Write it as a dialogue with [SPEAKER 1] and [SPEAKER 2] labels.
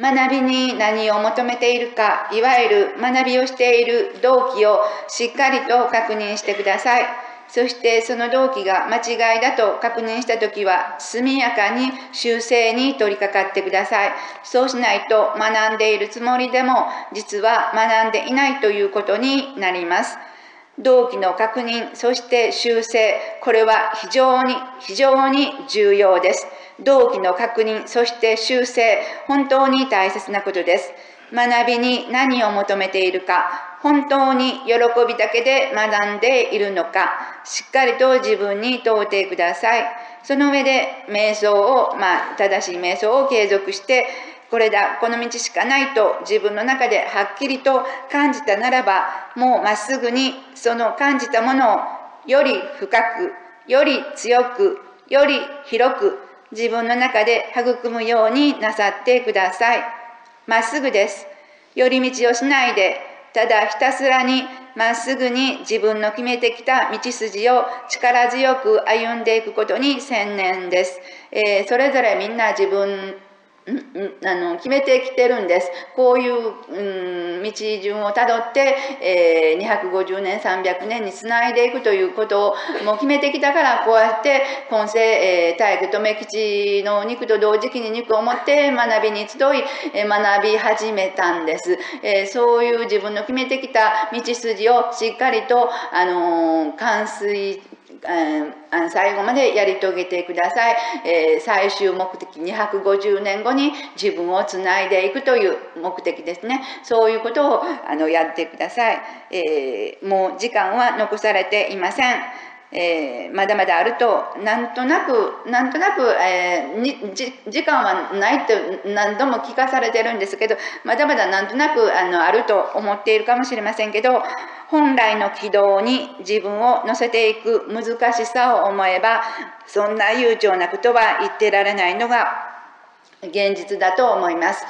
[SPEAKER 1] 学びに何を求めているか、いわゆる学びをしている動機をしっかりと確認してください。そしてその動機が間違いだと確認したときは、速やかに修正に取り掛かってください。そうしないと学んでいるつもりでも、実は学んでいないということになります。動機の確認、そして修正、これは非常に、非常に重要です。動機の確認、そして修正、本当に大切なことです。学びに何を求めているか、本当に喜びだけで学んでいるのか、しっかりと自分に問うてください。その上で、瞑想を、まあ、正しい瞑想を継続して、これだ、この道しかないと自分の中ではっきりと感じたならば、もうまっすぐにその感じたものをより深く、より強く、より広く自分の中で育むようになさってください。まっすぐです。寄り道をしないで、ただひたすらにまっすぐに自分の決めてきた道筋を力強く歩んでいくことに専念です。えー、それぞれみんな自分あの決めてきてるんです。こういう、うん、道順をたどって、えー、250年、300年につないでいくということをもう決めてきたから、こうやって今世、えー、大工留吉の肉と同時期に肉を持って学びに集い、えー、学び始めたんです、えー。そういう自分の決めてきた道筋をしっかりと、あのー、完遂最後までやり遂げてください、えー、最終目的250年後に自分をつないでいくという目的ですね。そういうことをあのやってください、えー、もう時間は残されていません。えー、まだまだあるとなんとなくなんとなく、えー、にじ時間はないって何度も聞かされてるんですけどまだまだなんとなくあのあると思っているかもしれませんけど本来の軌道に自分を乗せていく難しさを思えばそんな悠長なことは言ってられないのが現実だと思います。